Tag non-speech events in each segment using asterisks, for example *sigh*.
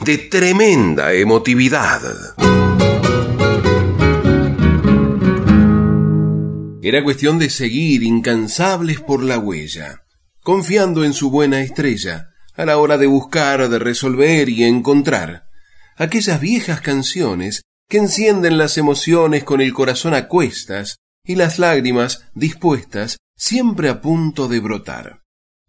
de tremenda emotividad. Era cuestión de seguir incansables por la huella, confiando en su buena estrella, a la hora de buscar, de resolver y encontrar aquellas viejas canciones que encienden las emociones con el corazón a cuestas y las lágrimas dispuestas siempre a punto de brotar.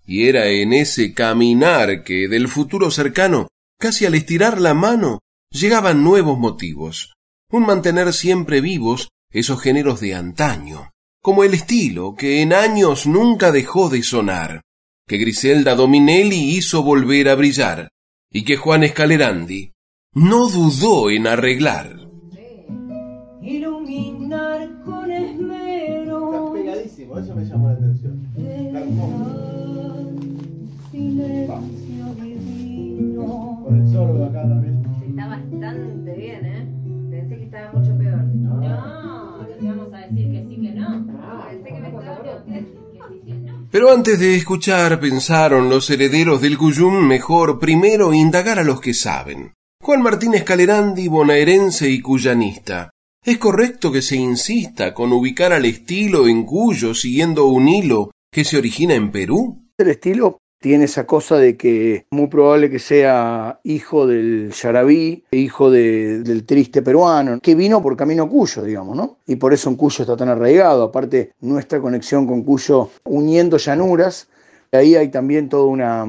Y era en ese caminar que del futuro cercano, casi al estirar la mano, llegaban nuevos motivos, un mantener siempre vivos esos géneros de antaño, como el estilo que en años nunca dejó de sonar, que Griselda Dominelli hizo volver a brillar, y que Juan Escalerandi no dudó en arreglar iluminar con esmero. Está pegadísimo, eso me llamó la atención. Pero antes de escuchar, pensaron los herederos del Cuyum mejor primero indagar a los que saben. Juan Martínez Calerandi, bonaerense y cuyanista, ¿Es correcto que se insista con ubicar al estilo en Cuyo siguiendo un hilo que se origina en Perú? El estilo tiene esa cosa de que muy probable que sea hijo del Yarabí, hijo del triste peruano, que vino por camino Cuyo, digamos, ¿no? Y por eso en Cuyo está tan arraigado. Aparte, nuestra conexión con Cuyo uniendo llanuras, ahí hay también toda una,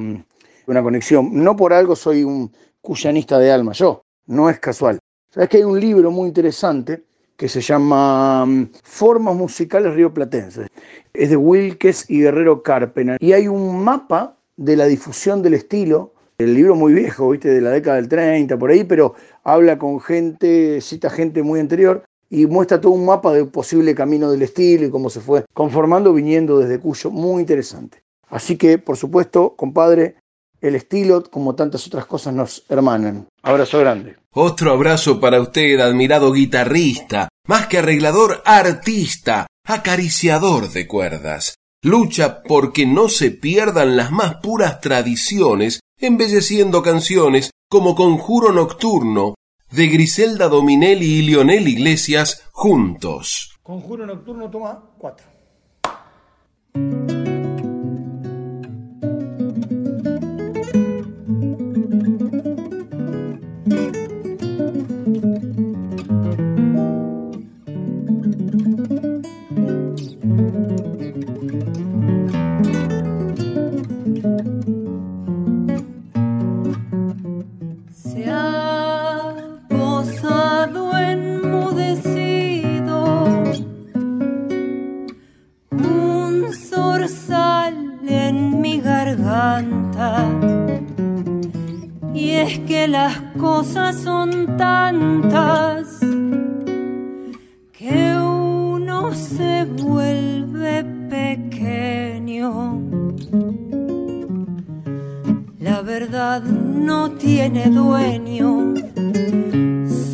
una conexión. No por algo soy un cuyanista de alma, yo, no es casual. Sabes que hay un libro muy interesante que se llama mm, Formas Musicales Rioplatenses. Es de Wilkes y Guerrero Carpena. Y hay un mapa de la difusión del estilo. El libro muy viejo, ¿viste? De la década del 30, por ahí, pero habla con gente, cita gente muy anterior y muestra todo un mapa del posible camino del estilo y cómo se fue conformando viniendo desde Cuyo. Muy interesante. Así que, por supuesto, compadre, el estilo, como tantas otras cosas, nos hermanan. Abrazo grande. Otro abrazo para usted, admirado guitarrista, más que arreglador, artista, acariciador de cuerdas. Lucha porque no se pierdan las más puras tradiciones, embelleciendo canciones como Conjuro Nocturno de Griselda Dominelli y Lionel Iglesias juntos. Conjuro Nocturno son tantas que uno se vuelve pequeño. La verdad no tiene dueño,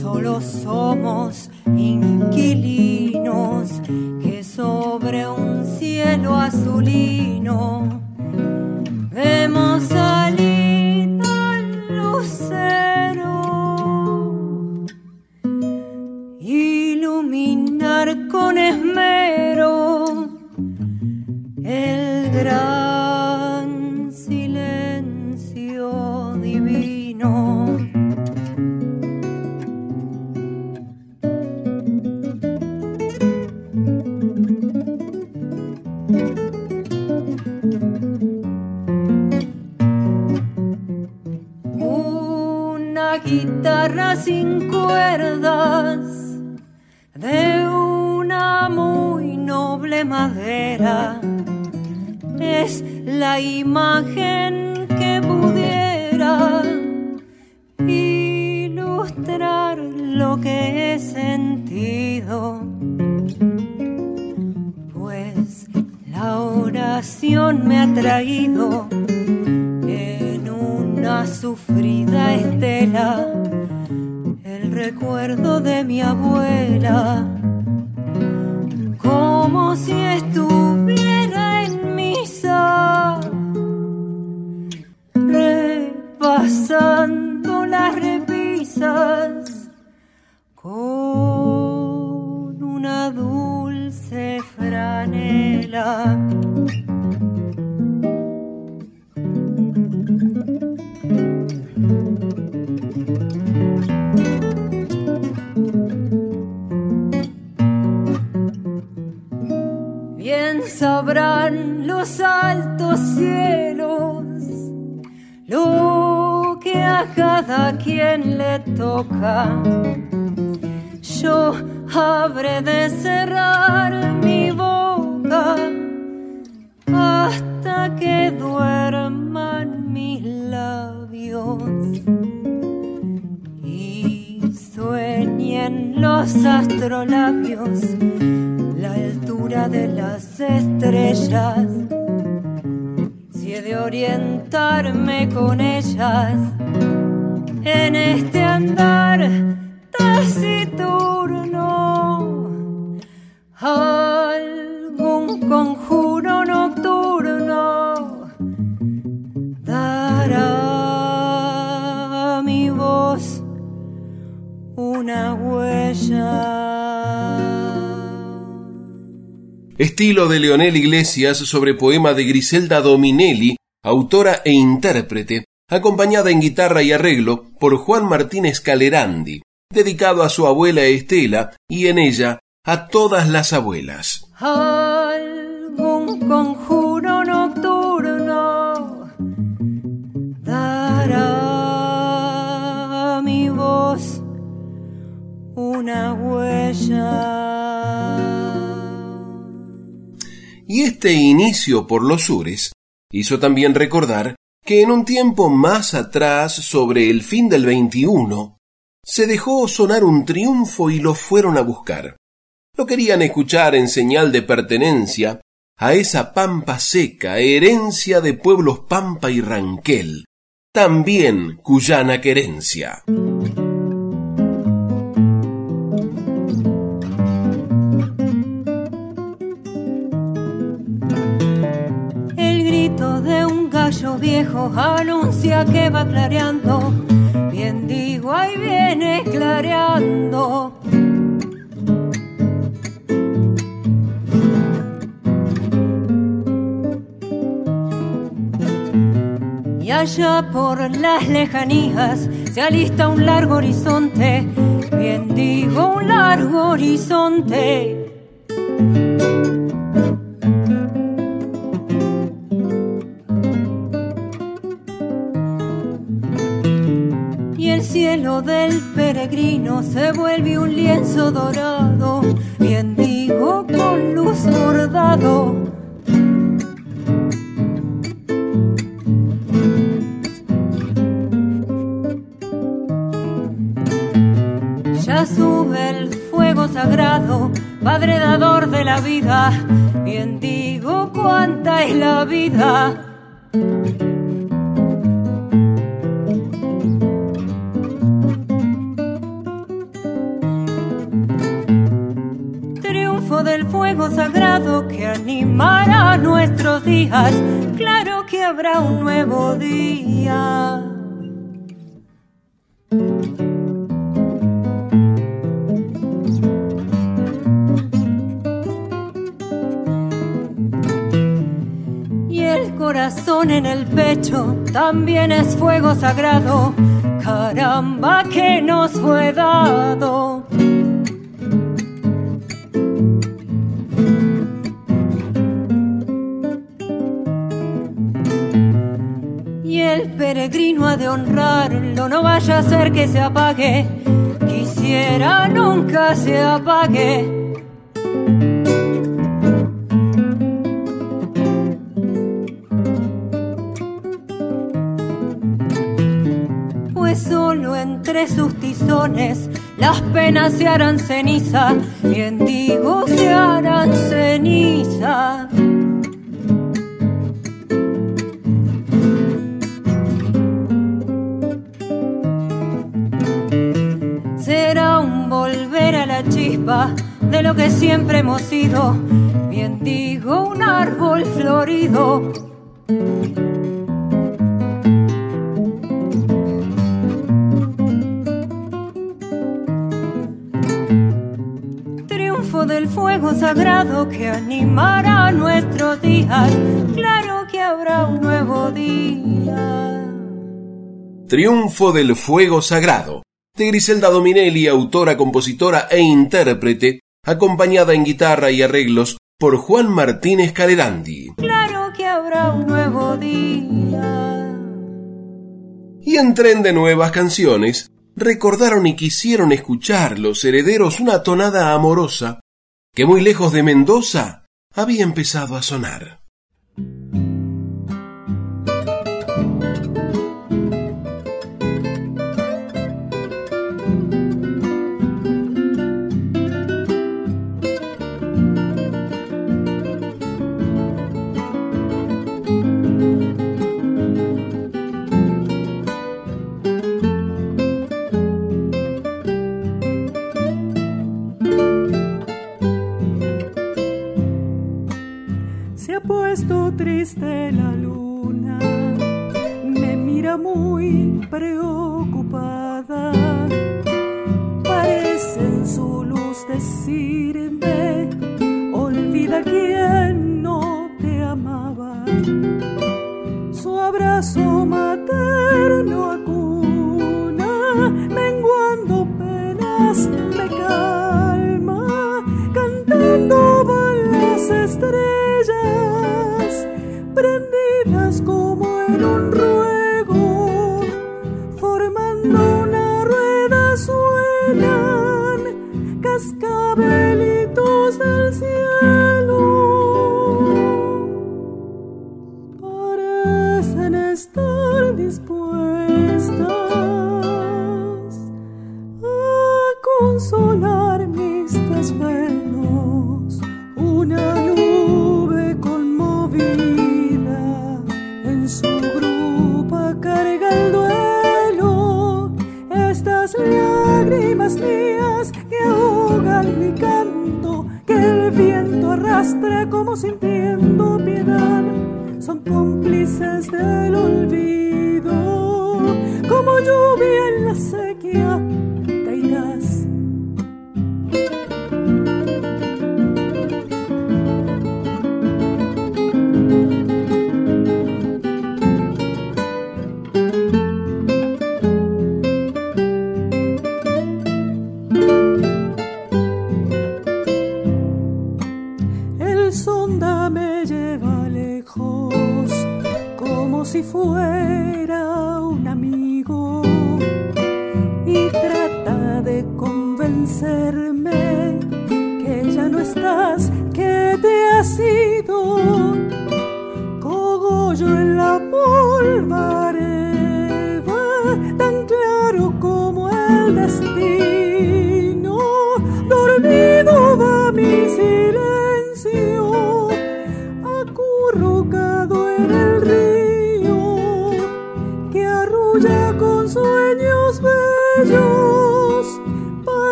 solo somos inquilinos que sobre un cielo azulino vemos salir al lucero. con esmero el gran silencio divino. Una guitarra sin cuerdas de cuatro. es la imagen que pudiera y lo que he sentido. Pues la oración me ha traído en una sufrida estela el recuerdo de mi abuela, como si estuviera en misa, repasando las repisas con una dulce franela. Quien le toca. Yo habré de cerrar mi boca hasta que duerman mis labios y sueñen los astrolabios la altura de las estrellas. Si he de orientarme con ellas en este andar taciturno, algún conjuro nocturno dará a mi voz una huella. Estilo de Leonel Iglesias sobre poema de Griselda Dominelli, autora e intérprete, acompañada en guitarra y arreglo por Juan Martínez Calerandi, dedicado a su abuela Estela y en ella a todas las abuelas. algún conjuro nocturno dará a mi voz una huella. Y este inicio por los sures hizo también recordar que en un tiempo más atrás, sobre el fin del 21, se dejó sonar un triunfo y lo fueron a buscar. Lo querían escuchar en señal de pertenencia a esa pampa seca, herencia de pueblos Pampa y Ranquel, también cuyana querencia. Gallo viejo anuncia que va clareando. Bien digo, ahí viene clareando. Y allá por las lejanías se alista un largo horizonte. Bien digo, un largo horizonte. Cielo del peregrino se vuelve un lienzo dorado, bien digo con luz bordado. Ya sube el fuego sagrado, padre dador de la vida, bien digo cuánta es la vida. Del fuego sagrado que animará nuestros días. Claro que habrá un nuevo día. Y el corazón en el pecho también es fuego sagrado. Caramba, que nos fue dado. peregrino ha de honrarlo, no vaya a ser que se apague, quisiera nunca se apague. Pues solo entre sus tizones las penas se harán ceniza, bien digo se harán ceniza. chispa de lo que siempre hemos sido. Bien digo, un árbol florido. Triunfo del fuego sagrado que animará nuestros días. Claro que habrá un nuevo día. Triunfo del fuego sagrado de Griselda Dominelli, autora, compositora e intérprete, acompañada en guitarra y arreglos por Juan Martínez Calerandi. Claro que habrá un nuevo día. Y en tren de nuevas canciones, recordaron y quisieron escuchar los herederos una tonada amorosa que muy lejos de Mendoza había empezado a sonar.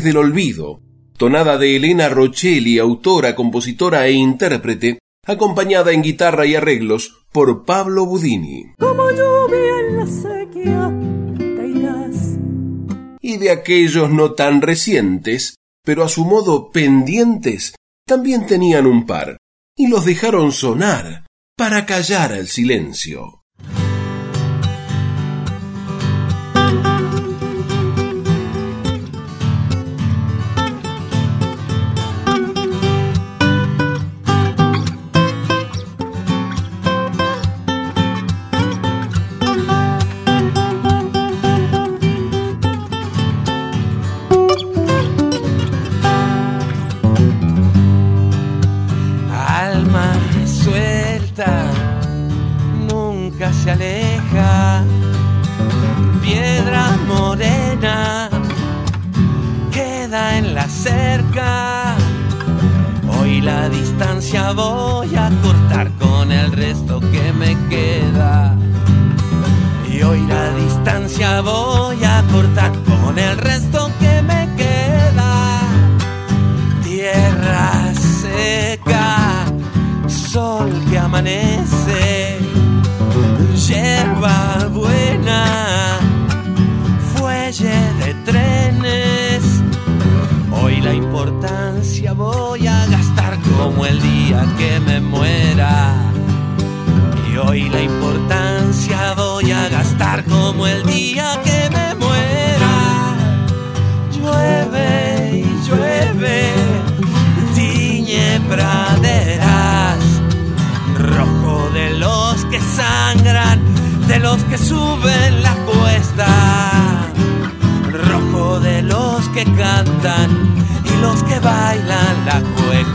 Del Olvido, tonada de Elena Rochelli, autora, compositora e intérprete, acompañada en guitarra y arreglos por Pablo Budini. Y de aquellos no tan recientes, pero a su modo pendientes, también tenían un par, y los dejaron sonar para callar el silencio. Voy a cortar con el resto que me queda. Tierra seca, sol que amanece, hierba buena, fuelle de trenes. Hoy la importancia voy a gastar como el día que me muera. Y hoy la importancia como el día que me muera. Llueve y llueve, tiñe praderas, rojo de los que sangran, de los que suben la cuesta, rojo de los que cantan y los que bailan la cueca.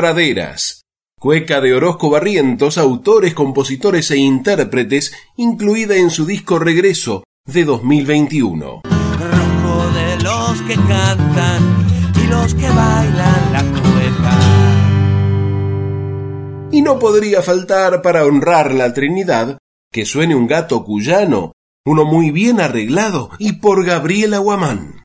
Praderas, cueca de Orozco Barrientos, autores, compositores e intérpretes, incluida en su disco Regreso de 2021. rojo de los que cantan y los que bailan la cueca. Y no podría faltar para honrar la Trinidad que suene un gato cuyano, uno muy bien arreglado y por Gabriela Guamán.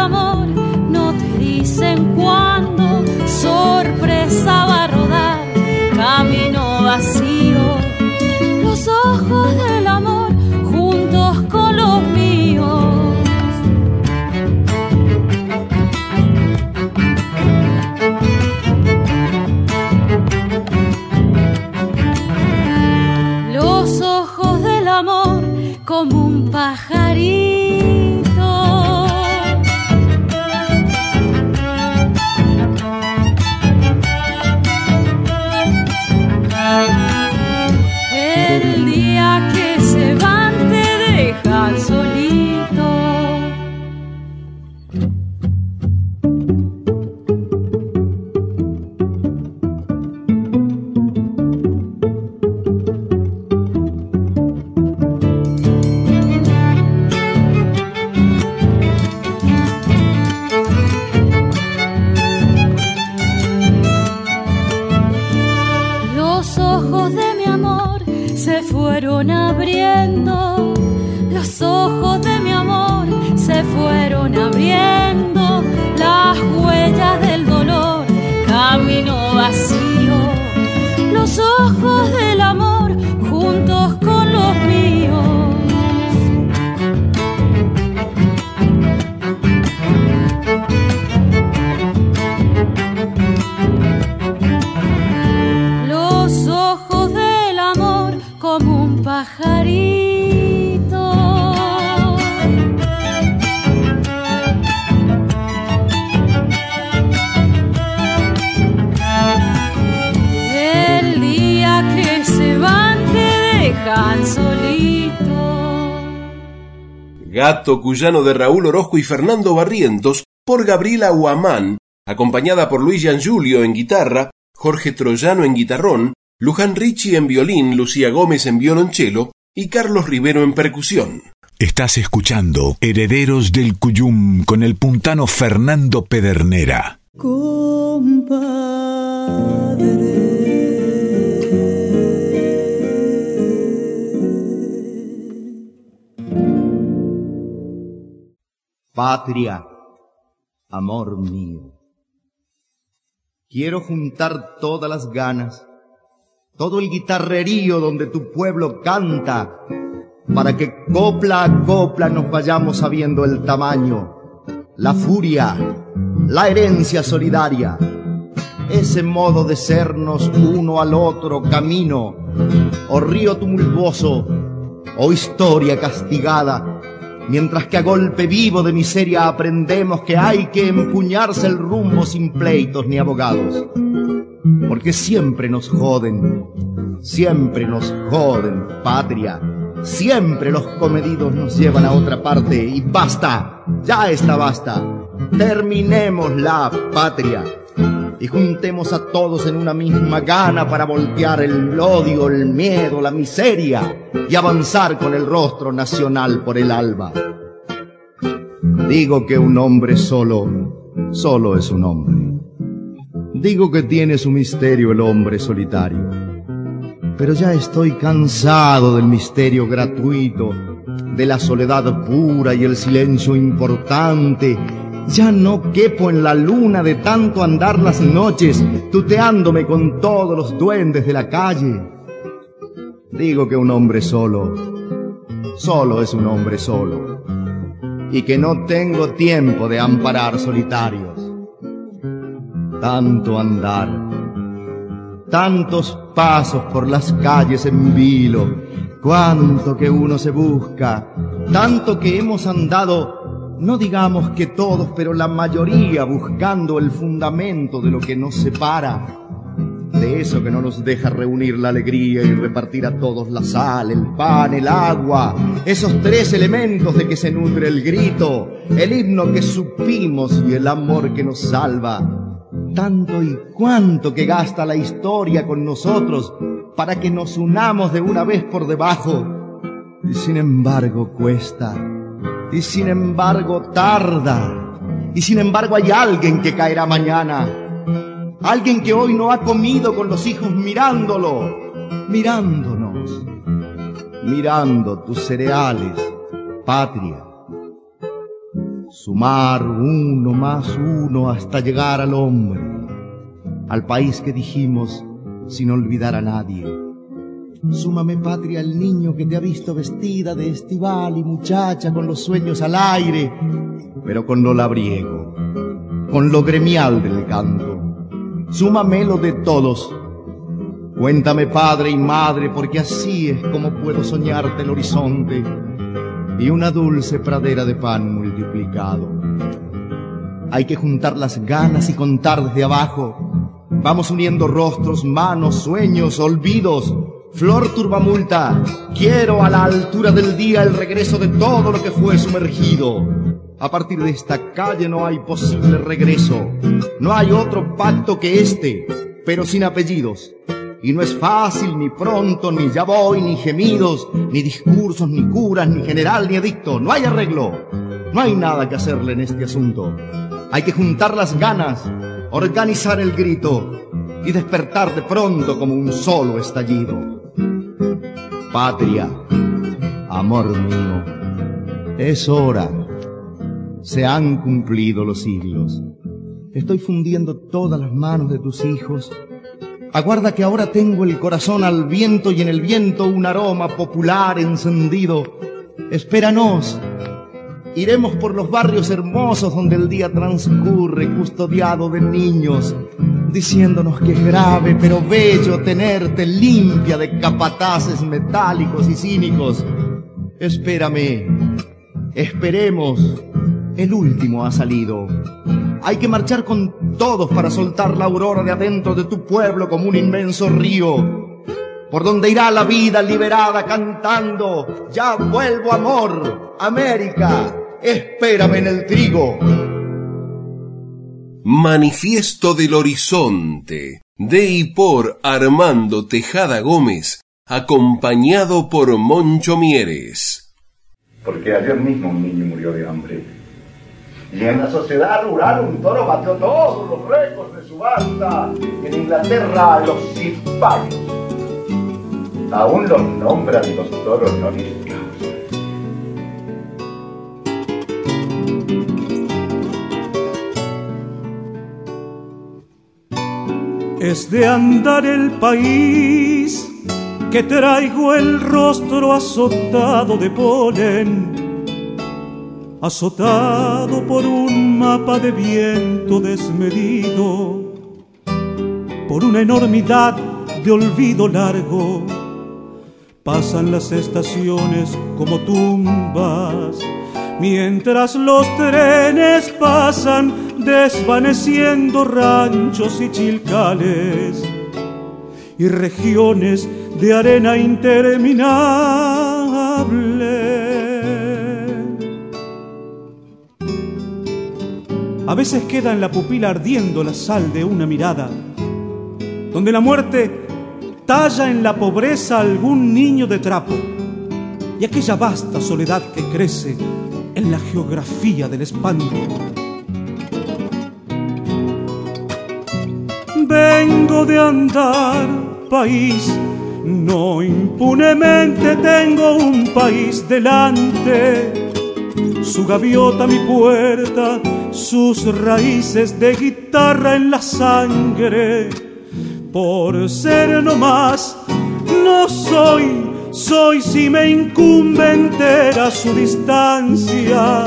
amor, no te dicen cuándo, sorpresa va a rodar, camino vacío, los ojos del amor juntos con los míos. Los ojos del amor como un pájaro ojos del amor Gato cuyano de Raúl Orozco y Fernando Barrientos por Gabriela Huamán, acompañada por Luis Giangiulio en guitarra, Jorge Troyano en guitarrón, Luján Ricci en violín, Lucía Gómez en violonchelo y Carlos Rivero en percusión. Estás escuchando Herederos del Cuyum con el puntano Fernando Pedernera. Patria, amor mío. Quiero juntar todas las ganas, todo el guitarrerío donde tu pueblo canta, para que copla a copla nos vayamos sabiendo el tamaño, la furia, la herencia solidaria, ese modo de sernos uno al otro camino, o río tumultuoso, o historia castigada, mientras que a golpe vivo de miseria aprendemos que hay que empuñarse el rumbo sin pleitos ni abogados. Porque siempre nos joden, siempre nos joden, patria. Siempre los comedidos nos llevan a otra parte y basta, ya está basta. Terminemos la patria y juntemos a todos en una misma gana para voltear el odio, el miedo, la miseria y avanzar con el rostro nacional por el alba. Digo que un hombre solo, solo es un hombre. Digo que tiene su misterio el hombre solitario. Pero ya estoy cansado del misterio gratuito, de la soledad pura y el silencio importante. Ya no quepo en la luna de tanto andar las noches, tuteándome con todos los duendes de la calle. Digo que un hombre solo, solo es un hombre solo, y que no tengo tiempo de amparar solitarios. Tanto andar, tantos pasos por las calles en vilo, cuánto que uno se busca, tanto que hemos andado, no digamos que todos, pero la mayoría buscando el fundamento de lo que nos separa, de eso que no nos deja reunir la alegría y repartir a todos la sal, el pan, el agua, esos tres elementos de que se nutre el grito, el himno que supimos y el amor que nos salva. Tanto y cuánto que gasta la historia con nosotros para que nos unamos de una vez por debajo. Y sin embargo cuesta, y sin embargo tarda, y sin embargo hay alguien que caerá mañana, alguien que hoy no ha comido con los hijos mirándolo, mirándonos, mirando tus cereales, patria. Sumar uno más uno hasta llegar al hombre, al país que dijimos sin olvidar a nadie. Súmame patria al niño que te ha visto vestida de estival y muchacha con los sueños al aire, pero con lo labriego, con lo gremial del canto. Súmame lo de todos. Cuéntame padre y madre, porque así es como puedo soñarte el horizonte y una dulce pradera de pan multiplicado. Hay que juntar las ganas y contar desde abajo. Vamos uniendo rostros, manos, sueños, olvidos. Flor turbamulta, quiero a la altura del día el regreso de todo lo que fue sumergido. A partir de esta calle no hay posible regreso. No hay otro pacto que este, pero sin apellidos. Y no es fácil, ni pronto, ni ya voy, ni gemidos, ni discursos, ni curas, ni general, ni edicto. No hay arreglo. No hay nada que hacerle en este asunto. Hay que juntar las ganas, organizar el grito y despertar de pronto como un solo estallido. Patria, amor mío, es hora. Se han cumplido los siglos. Estoy fundiendo todas las manos de tus hijos. Aguarda que ahora tengo el corazón al viento y en el viento un aroma popular encendido. Espéranos. Iremos por los barrios hermosos donde el día transcurre custodiado de niños, diciéndonos que es grave pero bello tenerte limpia de capataces metálicos y cínicos. Espérame, esperemos, el último ha salido. Hay que marchar con todos para soltar la aurora de adentro de tu pueblo como un inmenso río, por donde irá la vida liberada cantando, ya vuelvo amor, América, espérame en el trigo. Manifiesto del Horizonte, de y por Armando Tejada Gómez, acompañado por Moncho Mieres. Porque ayer mismo un niño murió de hambre. Y en la sociedad rural un toro batió todos los récords de subasta. En Inglaterra los cipayos. Aún los nombran los toros no Es de andar el país que traigo el rostro azotado de polen, azotado por un mapa de viento desmedido, por una enormidad de olvido largo. Pasan las estaciones como tumbas, mientras los trenes pasan desvaneciendo ranchos y chilcales y regiones de arena interminable. A veces queda en la pupila ardiendo la sal de una mirada, donde la muerte talla en la pobreza algún niño de trapo y aquella vasta soledad que crece en la geografía del espanto. Vengo de andar país, no impunemente tengo un país delante. Su gaviota mi puerta, sus raíces de guitarra en la sangre. Por ser no más, no soy, soy si me incumbe entera su distancia.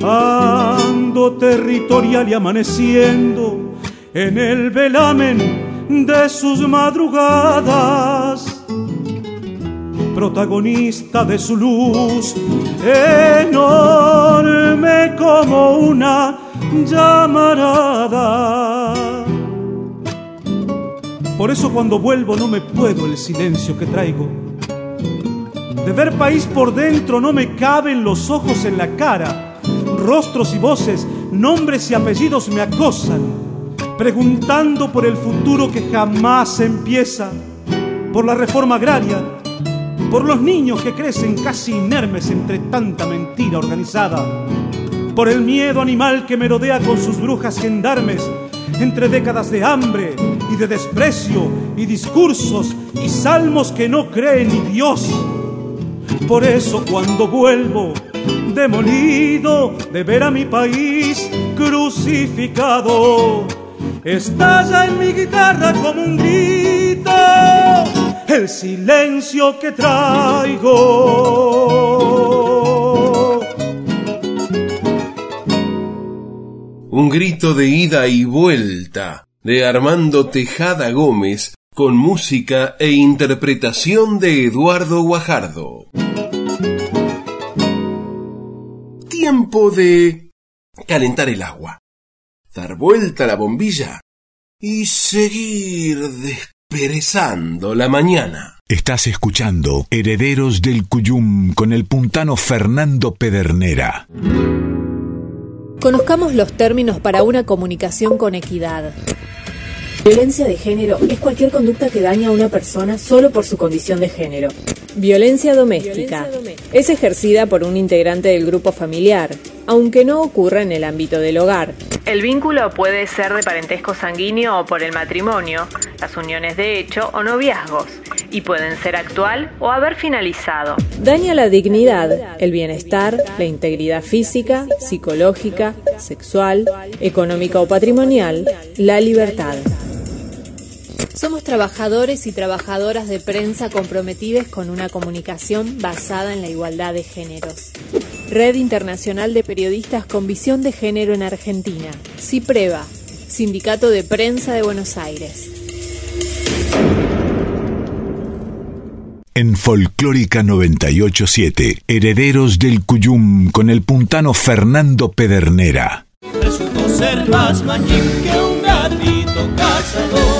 Ando territorial y amaneciendo en el velamen de sus madrugadas, protagonista de su luz, enorme como una llamarada. Por eso cuando vuelvo no me puedo el silencio que traigo. De ver país por dentro no me caben los ojos en la cara. Rostros y voces, nombres y apellidos me acosan preguntando por el futuro que jamás empieza, por la reforma agraria, por los niños que crecen casi inermes entre tanta mentira organizada, por el miedo animal que merodea con sus brujas gendarmes entre décadas de hambre y de desprecio y discursos y salmos que no cree ni Dios. Por eso cuando vuelvo demolido de ver a mi país crucificado, estalla en mi guitarra como un grito el silencio que traigo. Un grito de ida y vuelta de Armando Tejada Gómez con música e interpretación de Eduardo Guajardo. Tiempo de calentar el agua dar vuelta a la bombilla y seguir desperezando la mañana. Estás escuchando Herederos del Cuyum con el puntano Fernando Pedernera. Conozcamos los términos para una comunicación con equidad. Violencia de género es cualquier conducta que daña a una persona solo por su condición de género. Violencia doméstica es ejercida por un integrante del grupo familiar, aunque no ocurra en el ámbito del hogar. El vínculo puede ser de parentesco sanguíneo o por el matrimonio, las uniones de hecho o noviazgos. y pueden ser actual o haber finalizado. Daña la dignidad, el bienestar, la integridad física, psicológica, sexual, económica o patrimonial, la libertad. Somos trabajadores y trabajadoras de prensa comprometidos con una comunicación basada en la igualdad de géneros. Red Internacional de Periodistas con Visión de Género en Argentina. CIPREVA, Sindicato de Prensa de Buenos Aires. En Folclórica 987, Herederos del Cuyum con el puntano Fernando Pedernera. Resultó ser más mañín que un gatito cazador.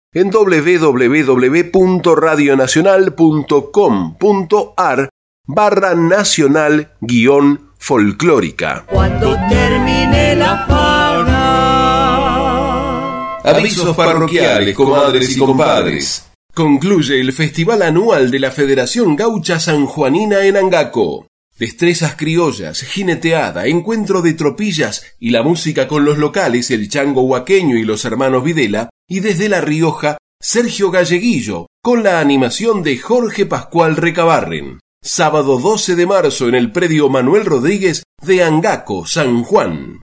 en www.radionacional.com.ar barra nacional guion folclórica. Cuando termine la fauna. Avisos parroquiales, comadres y compadres. Concluye el Festival Anual de la Federación Gaucha Sanjuanina en Angaco. Destrezas criollas, jineteada, encuentro de tropillas y la música con los locales, el chango huaqueño y los hermanos Videla, y desde La Rioja, Sergio Galleguillo, con la animación de Jorge Pascual Recabarren. Sábado 12 de marzo en el predio Manuel Rodríguez de Angaco, San Juan.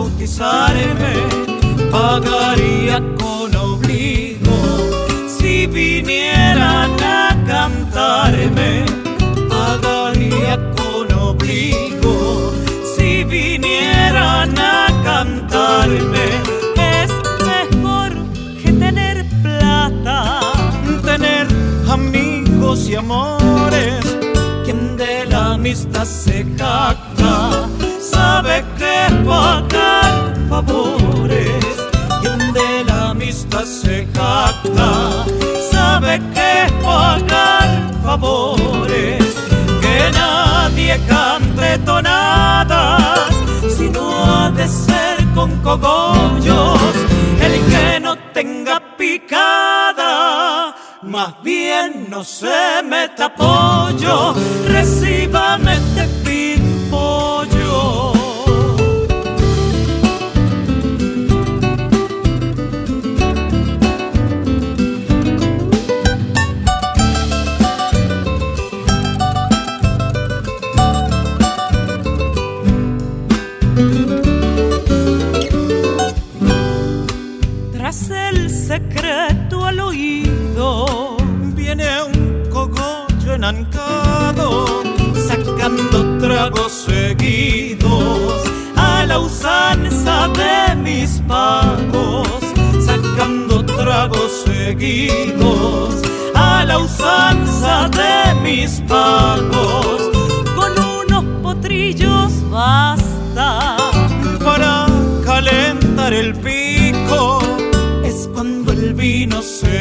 Bautizarme. Pagaría con obligo si vinieran a cantarme. Pagaría con obligo si vinieran a cantarme. Es mejor que tener plata, tener amigos y amores. Quien de la amistad se jacta sabe que pagar favores. Quien de la amistad se jacta sabe que pagar favores. Que nadie cante tonadas si no ha de ser con cogollos. El que no tenga picada más bien no se meta pollo, recíbame este pimpollo.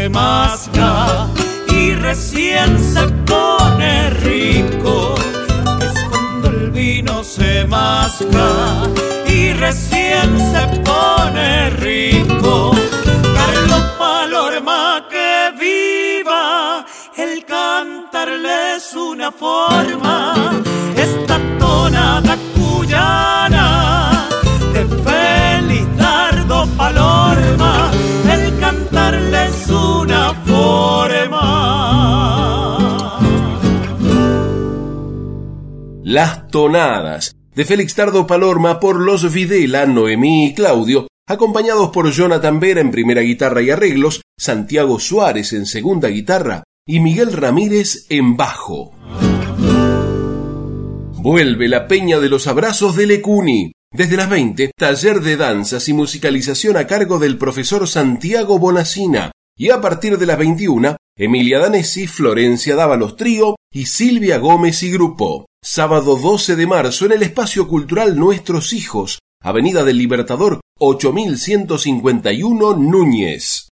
Masca y recién se pone rico. Es cuando el vino se masca y recién se pone rico. Carlos Palorma que viva, el cantarle es una forma. De Félix Tardo Palorma por los Videla, Noemí y Claudio, acompañados por Jonathan Vera en primera guitarra y arreglos, Santiago Suárez en segunda guitarra y Miguel Ramírez en bajo. Vuelve la Peña de los Abrazos de Lecuni, Desde las 20, taller de danzas y musicalización a cargo del profesor Santiago Bonacina. Y a partir de las 21, Emilia Danesi, Florencia Dávalos Trío y Silvia Gómez y Grupo. Sábado 12 de marzo en el Espacio Cultural Nuestros Hijos, Avenida del Libertador 8151 Núñez.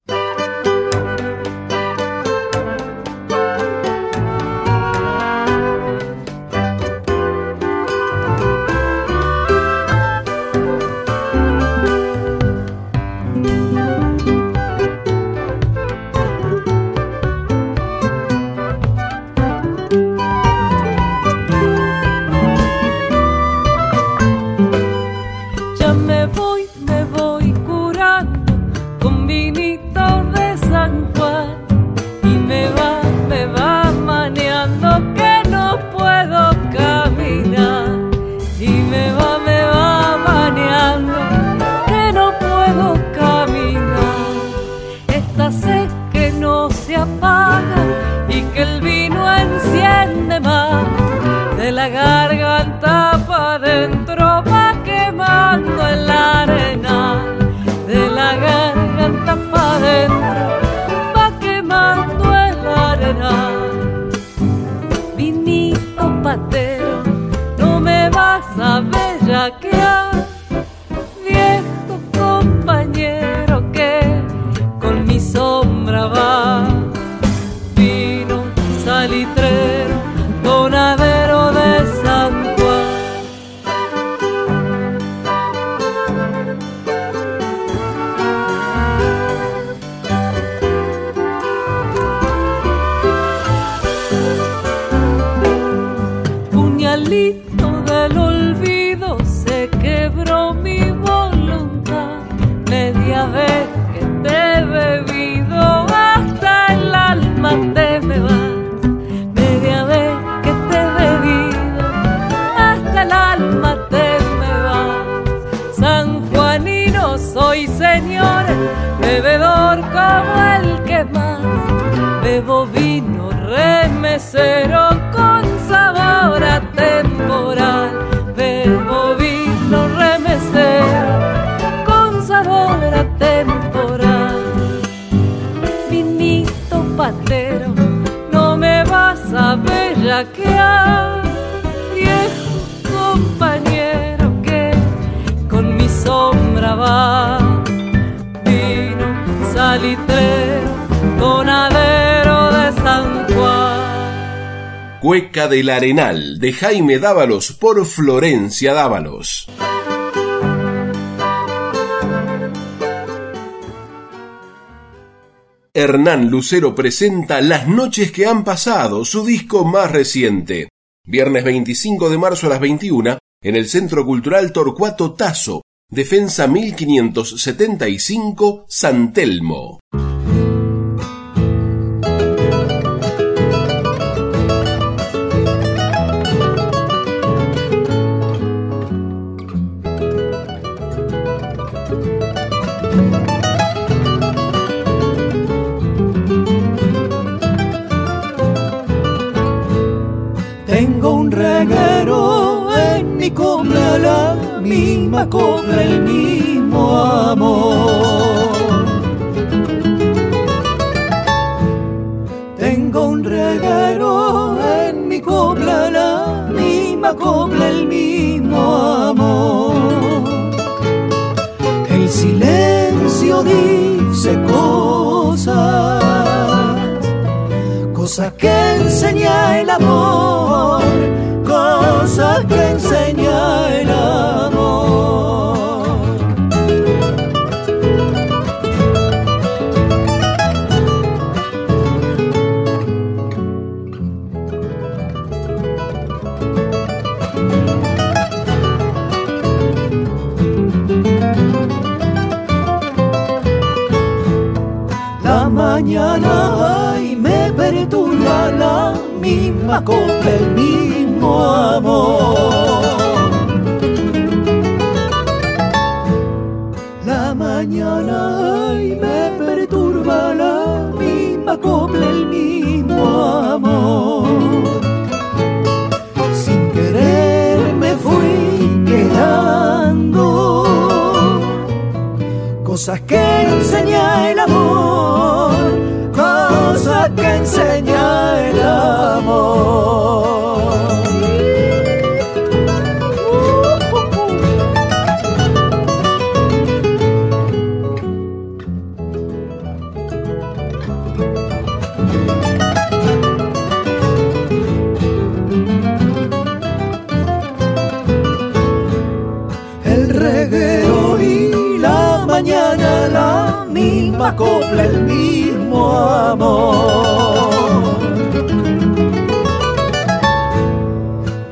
Del Arenal de Jaime Dávalos por Florencia Dávalos. Hernán Lucero presenta Las noches que han pasado, su disco más reciente. Viernes 25 de marzo a las 21 en el Centro Cultural Torcuato Tazo, Defensa 1575, San Telmo. Copla, el mismo amor. Tengo un reguero en mi copla, la misma copla, el mismo amor. El silencio dice cosas cosas que enseña el amor, misma el mismo amor. La mañana me perturba la misma copla, el mismo amor. Sin querer me fui quedando, cosas que no enseña el amor que enseña el amor. Misma copla, el mismo amor.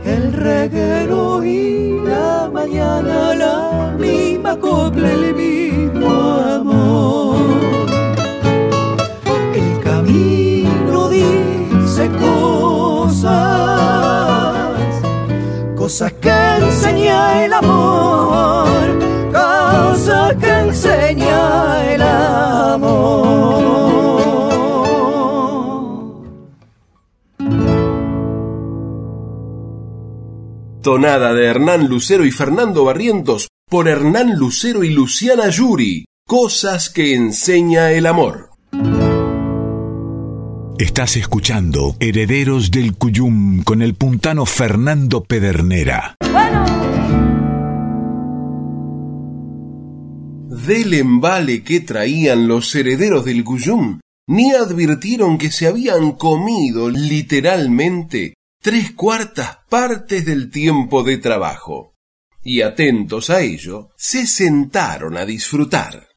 El reguero y la mañana la misma copla, el mismo amor. El camino dice cosas, cosas que enseña el amor, Tonada de Hernán Lucero y Fernando Barrientos por Hernán Lucero y Luciana Yuri. Cosas que enseña el amor. Estás escuchando Herederos del Cuyum con el puntano Fernando Pedernera. Del embale que traían los herederos del Cuyum, ni advirtieron que se habían comido literalmente tres cuartas partes del tiempo de trabajo. Y atentos a ello, se sentaron a disfrutar.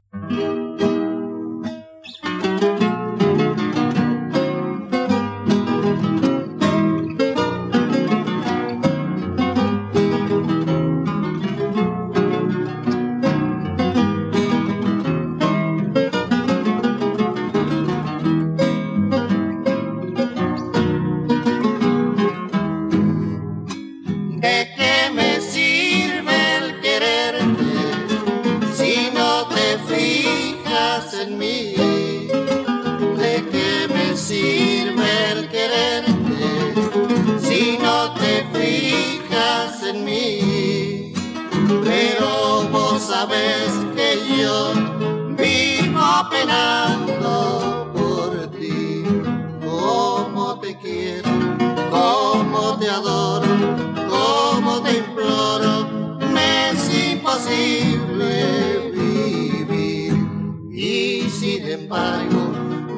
Y sin embargo,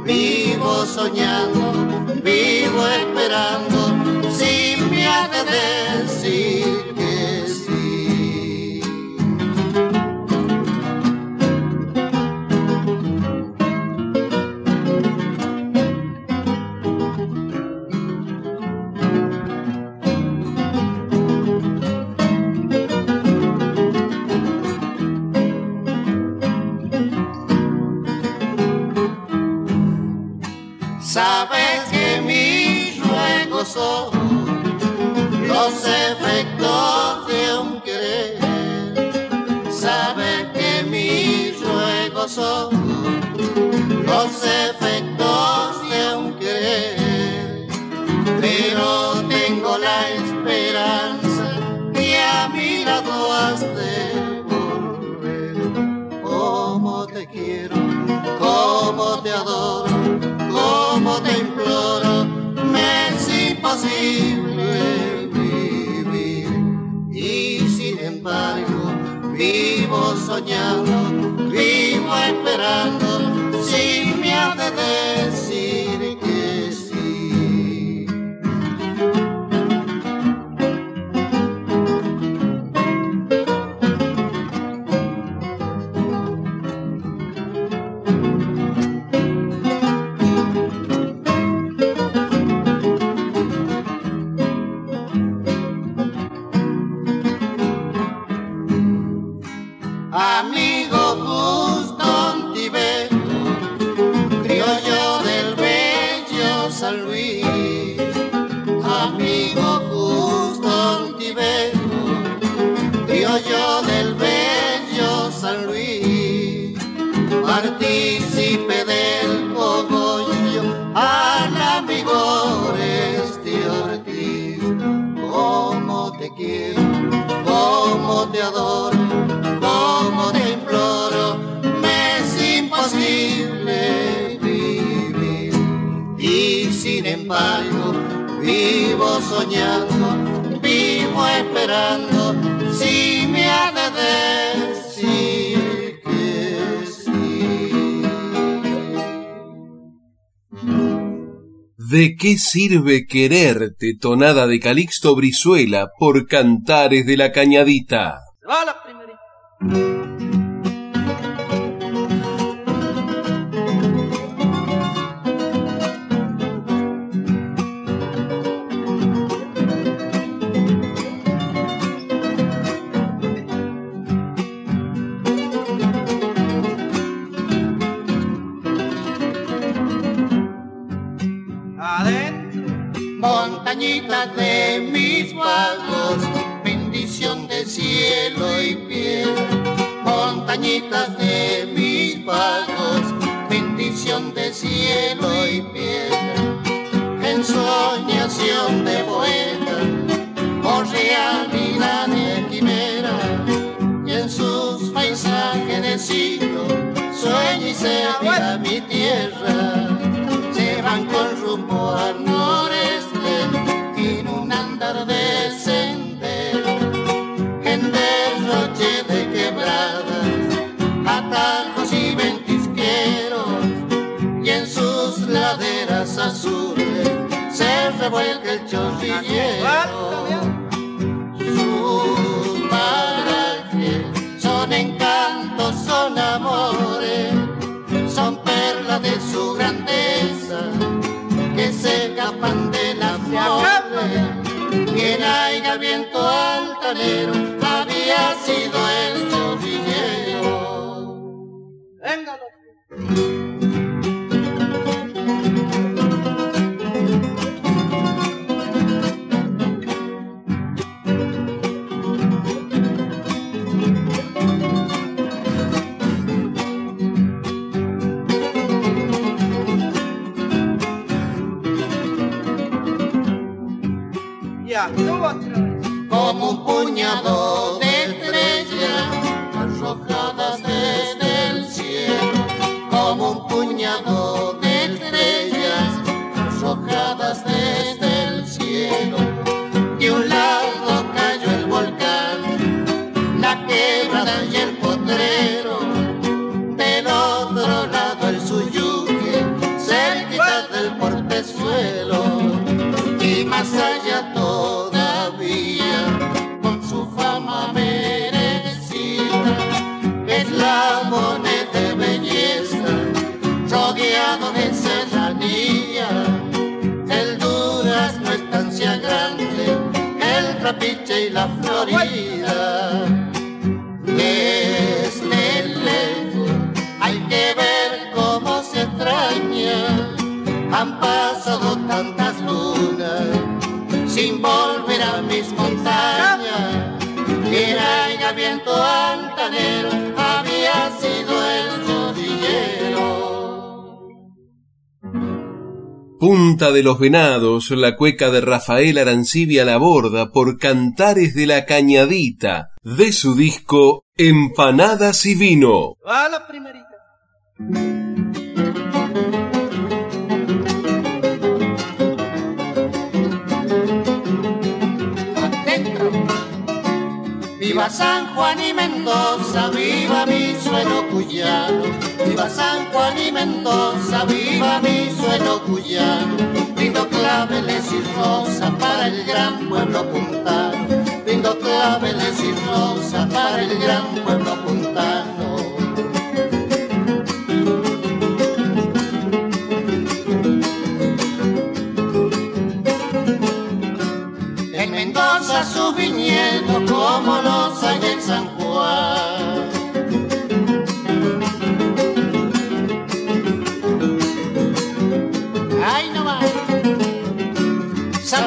vivo soñando, vivo esperando, si me has de vivo soñando, vivo esperando, partícipe del cogollo al amigo este Ortiz. Como te quiero, como te adoro, como te imploro, me es imposible vivir. Y sin embargo, vivo soñando, vivo esperando, si me ha de ¿De qué sirve quererte, tonada de Calixto Brizuela, por cantares de la cañadita? Va la primerita. De mis vagos, bendición de cielo y piel. Ensoñación de poeta, o realidad de quimera, y en sus paisajes de siglo, sueña y se azules se revuelca el chorrillero. Sus parajes son encantos, son amores son perlas de su grandeza que se escapan de la flores. Quien haya viento altanero había sido el chorrillero. Venga, como un puñado el y la florida lejos hay que ver cómo se extraña han pasado tantas lunas sin volver a mis montañas. Que era viento altanero Punta de los Venados, la cueca de Rafael Arancibia la borda por Cantares de la Cañadita, de su disco Empanadas y Vino. Viva San Juan y Mendoza, viva mi suelo cuyano. Viva San Juan y Mendoza, viva mi suelo cuyano. Brindo claveles y rosa para el gran pueblo puntano. Brindo claveles y rosa para el gran pueblo puntano. Como los hay en San Juan. Ay no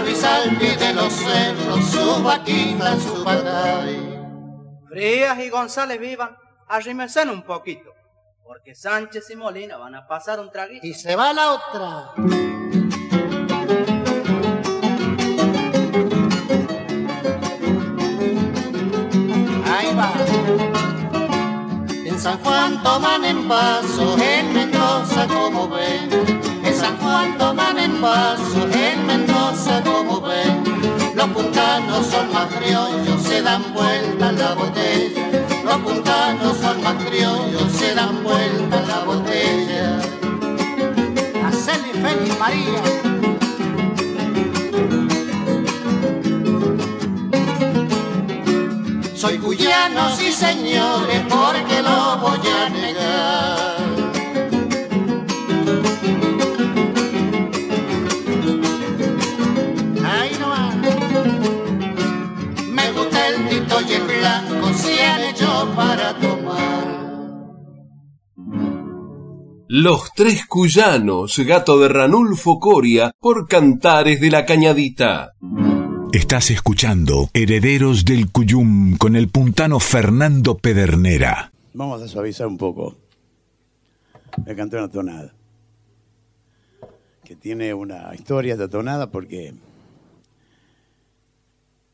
Luis al pie de los cerros, su vaquita, su batalla. Frías y González vivan, arrímense un poquito, porque Sánchez y Molina van a pasar un traguito. Y se va la otra. San Juan toman en vaso, en Mendoza como ven. En San Juan toman en vaso, puntanos son más criollos, se dan vuelta en la botella. Los puntanos son más criollos, se dan vuelta en la botella. Hacele feliz María. Soy cuyano, sí señores, para tomar. Los tres cuyanos, gato de Ranulfo Coria, por Cantares de la Cañadita. Estás escuchando Herederos del Cuyum con el puntano Fernando Pedernera. Vamos a suavizar un poco. Me canté una tonada. Que tiene una historia esta tonada porque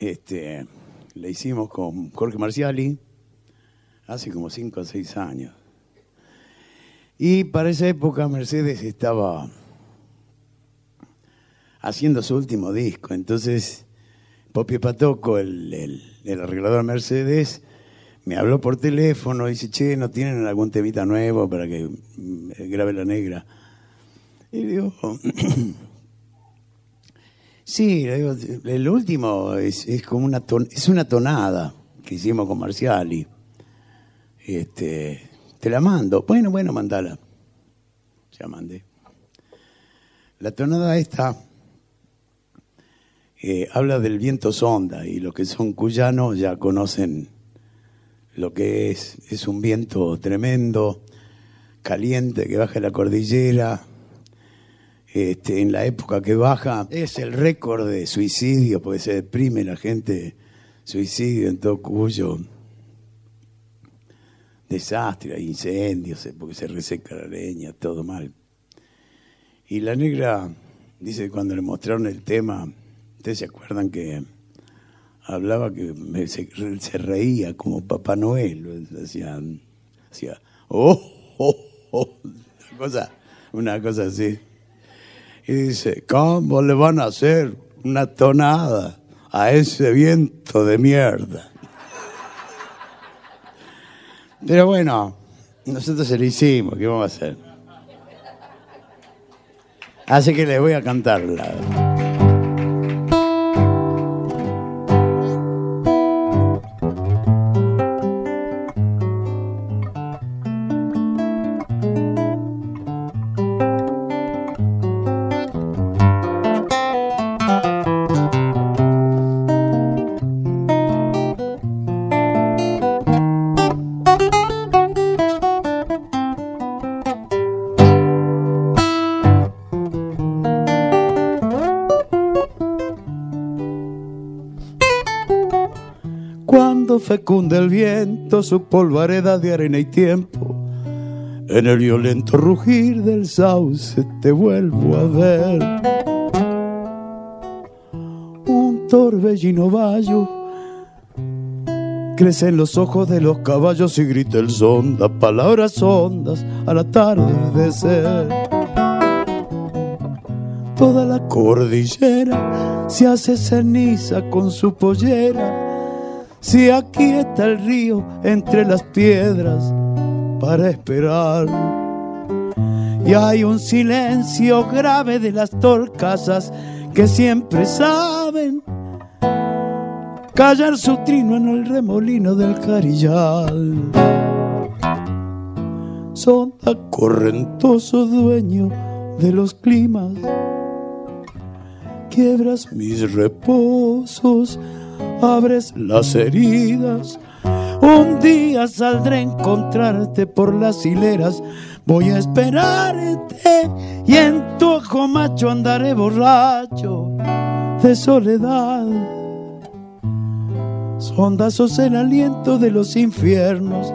este, la hicimos con Jorge Marciali hace como 5 o 6 años. Y para esa época Mercedes estaba haciendo su último disco. Entonces, Popi Patoco, el, el, el arreglador Mercedes, me habló por teléfono y dice, che, ¿no tienen algún temita nuevo para que mm, grabe la negra? Y digo, *clears throat* sí, le digo, el último es, es como una, ton- es una tonada que hicimos con Marciali. Este, te la mando. Bueno, bueno, mandala. Ya mandé. La tonada esta eh, habla del viento sonda y los que son cuyanos ya conocen lo que es. Es un viento tremendo, caliente que baja la cordillera. Este, en la época que baja es el récord de suicidio porque se deprime la gente, suicidio en todo Cuyo desastre, hay incendios, porque se reseca la leña, todo mal. Y la negra dice cuando le mostraron el tema, ustedes se acuerdan que hablaba que se reía como Papá Noel, hacía, hacía oh, oh, oh, una cosa, una cosa así. Y dice, ¿cómo le van a hacer una tonada a ese viento de mierda? Pero bueno, nosotros se lo hicimos, ¿qué vamos a hacer? Así que les voy a cantarla. Su polvareda de arena y tiempo, en el violento rugir del sauce te vuelvo a ver. Un torbellino vallo crece en los ojos de los caballos y grita el sonda, palabras hondas al atardecer. Toda la cordillera se hace ceniza con su pollera. Si aquí está el río entre las piedras para esperar. Y hay un silencio grave de las torcasas que siempre saben callar su trino en el remolino del carillal. Son correntoso dueño de los climas, quiebras mis reposos, abres las heridas. Un día saldré a encontrarte por las hileras, voy a esperarte y en tu ojo macho andaré borracho de soledad. Sondazos el aliento de los infiernos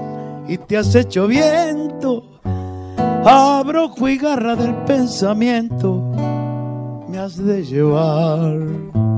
y te has hecho viento. Abrojo y garra del pensamiento me has de llevar.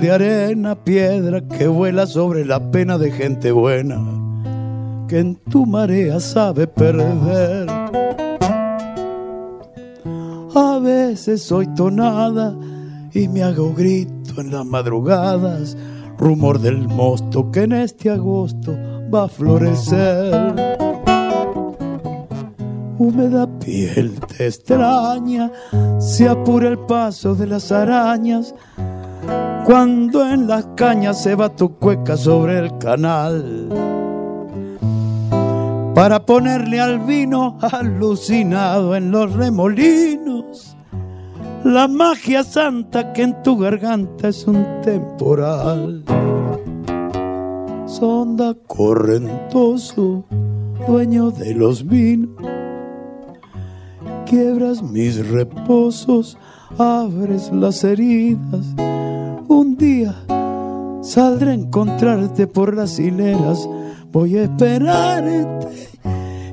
De arena, piedra que vuela sobre la pena de gente buena, que en tu marea sabe perder. A veces soy tonada y me hago grito en las madrugadas, rumor del mosto que en este agosto va a florecer. Húmeda piel te extraña, se apura el paso de las arañas, cuando en las cañas se va tu cueca sobre el canal. Para ponerle al vino alucinado en los remolinos, la magia santa que en tu garganta es un temporal. Sonda correntoso, dueño de los vinos, quiebras mis reposos, abres las heridas. Un día saldré a encontrarte por las hileras, voy a esperarte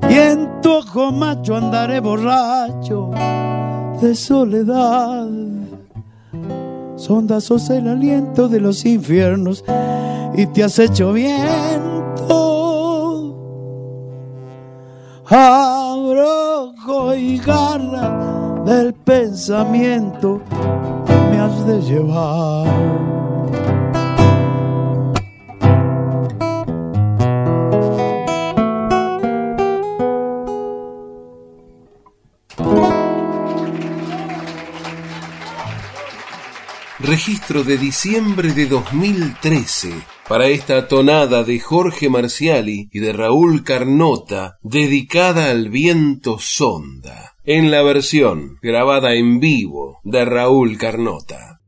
y en tu ojo macho andaré borracho de soledad. Sonda sos el aliento de los infiernos y te has hecho viento. Abrojo y garra del pensamiento has de llevar. Registro de diciembre de 2013 para esta tonada de Jorge Marciali y de Raúl Carnota dedicada al viento sonda, en la versión grabada en vivo de Raúl Carnota.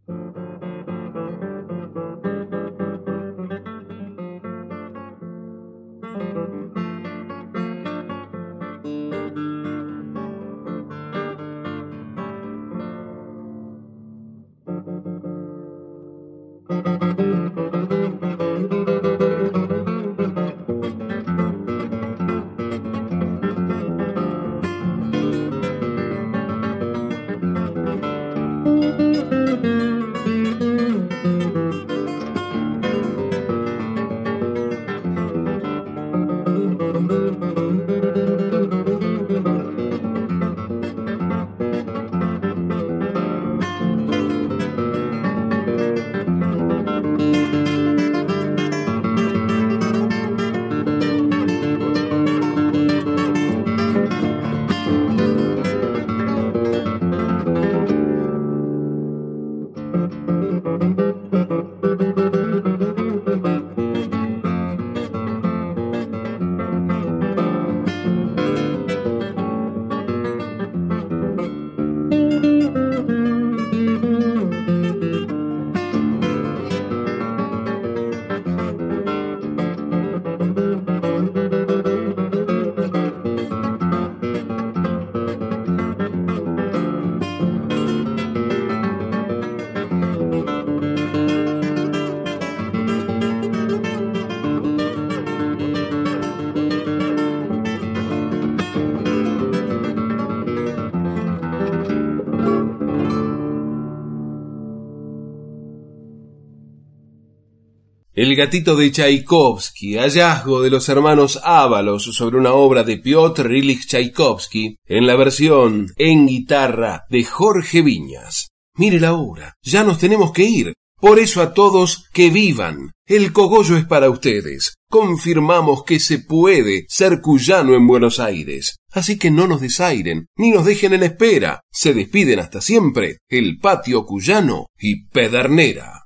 El gatito de Tchaikovsky, hallazgo de los hermanos Ábalos sobre una obra de Piotr Ilich Tchaikovsky, en la versión en guitarra de Jorge Viñas. Mire la hora, ya nos tenemos que ir. Por eso a todos que vivan. El cogollo es para ustedes. Confirmamos que se puede ser cuyano en Buenos Aires. Así que no nos desairen, ni nos dejen en espera. Se despiden hasta siempre el patio cuyano y pedernera.